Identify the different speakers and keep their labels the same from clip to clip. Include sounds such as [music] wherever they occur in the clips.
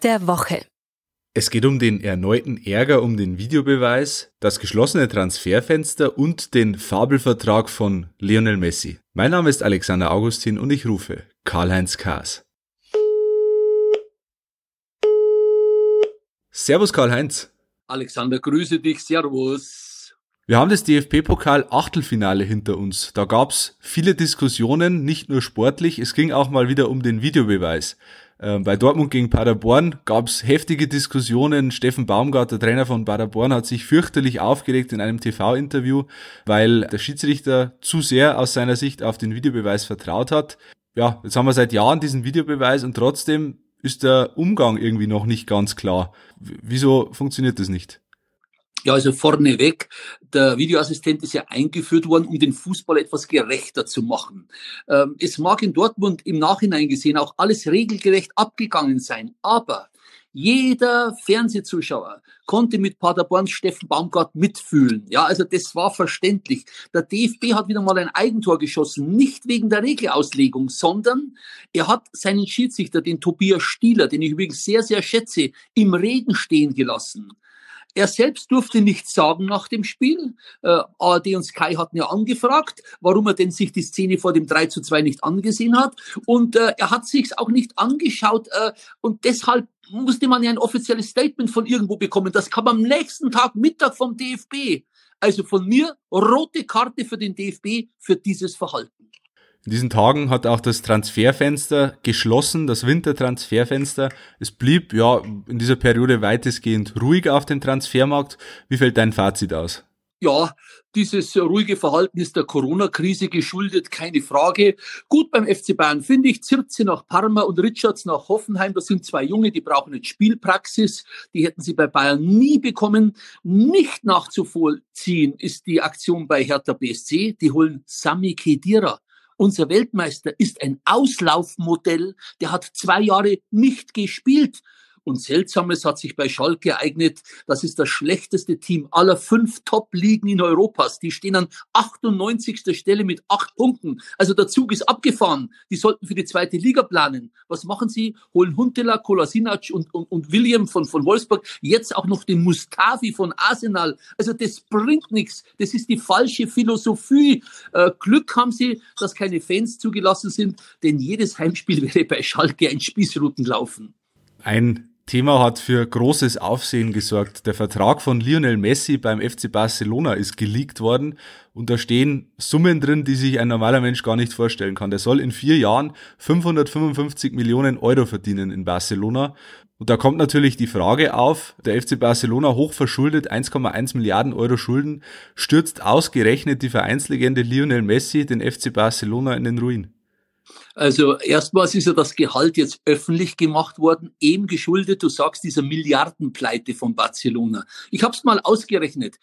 Speaker 1: Der Woche.
Speaker 2: Es geht um den erneuten Ärger um den Videobeweis, das geschlossene Transferfenster und den Fabelvertrag von Lionel Messi. Mein Name ist Alexander Augustin und ich rufe Karl-Heinz Kaas. Servus Karl-Heinz.
Speaker 3: Alexander, grüße dich. Servus.
Speaker 2: Wir haben das DFB-Pokal-Achtelfinale hinter uns. Da gab's viele Diskussionen, nicht nur sportlich, es ging auch mal wieder um den Videobeweis. Ähm, bei Dortmund gegen Paderborn gab's heftige Diskussionen. Steffen Baumgart, der Trainer von Paderborn, hat sich fürchterlich aufgeregt in einem TV-Interview, weil der Schiedsrichter zu sehr aus seiner Sicht auf den Videobeweis vertraut hat. Ja, jetzt haben wir seit Jahren diesen Videobeweis und trotzdem ist der Umgang irgendwie noch nicht ganz klar. Wieso funktioniert das nicht?
Speaker 3: Ja, also vorneweg, der Videoassistent ist ja eingeführt worden, um den Fußball etwas gerechter zu machen. Ähm, es mag in Dortmund im Nachhinein gesehen auch alles regelgerecht abgegangen sein, aber jeder Fernsehzuschauer konnte mit Paderborns Steffen Baumgart mitfühlen. Ja, also das war verständlich. Der DFB hat wieder mal ein Eigentor geschossen, nicht wegen der Regelauslegung, sondern er hat seinen Schiedsrichter, den Tobias Stieler, den ich übrigens sehr, sehr schätze, im Regen stehen gelassen. Er selbst durfte nichts sagen nach dem Spiel. Äh, ARD und Sky hatten ja angefragt, warum er denn sich die Szene vor dem 3 zu 2 nicht angesehen hat. Und äh, er hat sich's auch nicht angeschaut. Äh, und deshalb musste man ja ein offizielles Statement von irgendwo bekommen. Das kam am nächsten Tag Mittag vom DFB. Also von mir rote Karte für den DFB für dieses Verhalten.
Speaker 2: In diesen Tagen hat auch das Transferfenster geschlossen, das Wintertransferfenster. Es blieb ja in dieser Periode weitestgehend ruhig auf dem Transfermarkt. Wie fällt dein Fazit aus?
Speaker 3: Ja, dieses ruhige Verhalten ist der Corona-Krise geschuldet, keine Frage. Gut beim FC Bayern finde ich Zirze nach Parma und Richards nach Hoffenheim. Das sind zwei Junge, die brauchen jetzt Spielpraxis. Die hätten sie bei Bayern nie bekommen. Nicht nachzuvollziehen ist die Aktion bei Hertha BSC. Die holen Sami Kedira unser Weltmeister ist ein Auslaufmodell, der hat zwei Jahre nicht gespielt. Und Seltsames hat sich bei Schalke ereignet. Das ist das schlechteste Team aller fünf Top-Ligen in Europas. Die stehen an 98. Stelle mit acht Punkten. Also der Zug ist abgefahren. Die sollten für die zweite Liga planen. Was machen sie? Holen Huntela, Kolasinac und, und, und William von, von Wolfsburg. Jetzt auch noch den Mustafi von Arsenal. Also das bringt nichts. Das ist die falsche Philosophie. Äh, Glück haben sie, dass keine Fans zugelassen sind, denn jedes Heimspiel [laughs] wäre bei Schalke ein Spießrutenlaufen.
Speaker 2: Ein Thema hat für großes Aufsehen gesorgt. Der Vertrag von Lionel Messi beim FC Barcelona ist geleakt worden und da stehen Summen drin, die sich ein normaler Mensch gar nicht vorstellen kann. Der soll in vier Jahren 555 Millionen Euro verdienen in Barcelona. Und da kommt natürlich die Frage auf, der FC Barcelona hochverschuldet, 1,1 Milliarden Euro Schulden, stürzt ausgerechnet die Vereinslegende Lionel Messi den FC Barcelona in den Ruin.
Speaker 3: Also erstmals ist ja das Gehalt jetzt öffentlich gemacht worden, eben geschuldet, du sagst, dieser Milliardenpleite von Barcelona. Ich habe es mal ausgerechnet.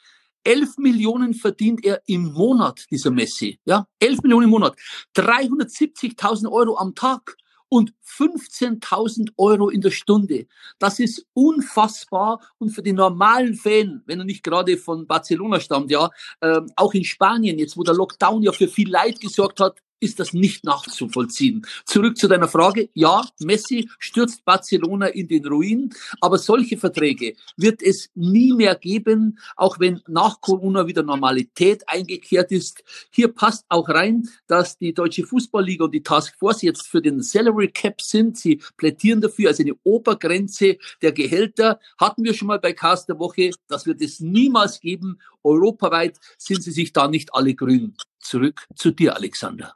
Speaker 3: 11 Millionen verdient er im Monat, dieser Messi. Ja, 11 Millionen im Monat. 370.000 Euro am Tag und 15.000 Euro in der Stunde. Das ist unfassbar und für den normalen Fan, wenn er nicht gerade von Barcelona stammt, ja, äh, auch in Spanien jetzt, wo der Lockdown ja für viel Leid gesorgt hat, ist das nicht nachzuvollziehen. Zurück zu deiner Frage. Ja, Messi stürzt Barcelona in den Ruin, aber solche Verträge wird es nie mehr geben, auch wenn nach Corona wieder Normalität eingekehrt ist. Hier passt auch rein, dass die Deutsche Fußballliga und die Taskforce jetzt für den Salary Cap sind. Sie plädieren dafür, also eine Obergrenze der Gehälter. Hatten wir schon mal bei Cast der Woche. Das wird es niemals geben. Europaweit sind sie sich da nicht alle grün. Zurück zu dir, Alexander.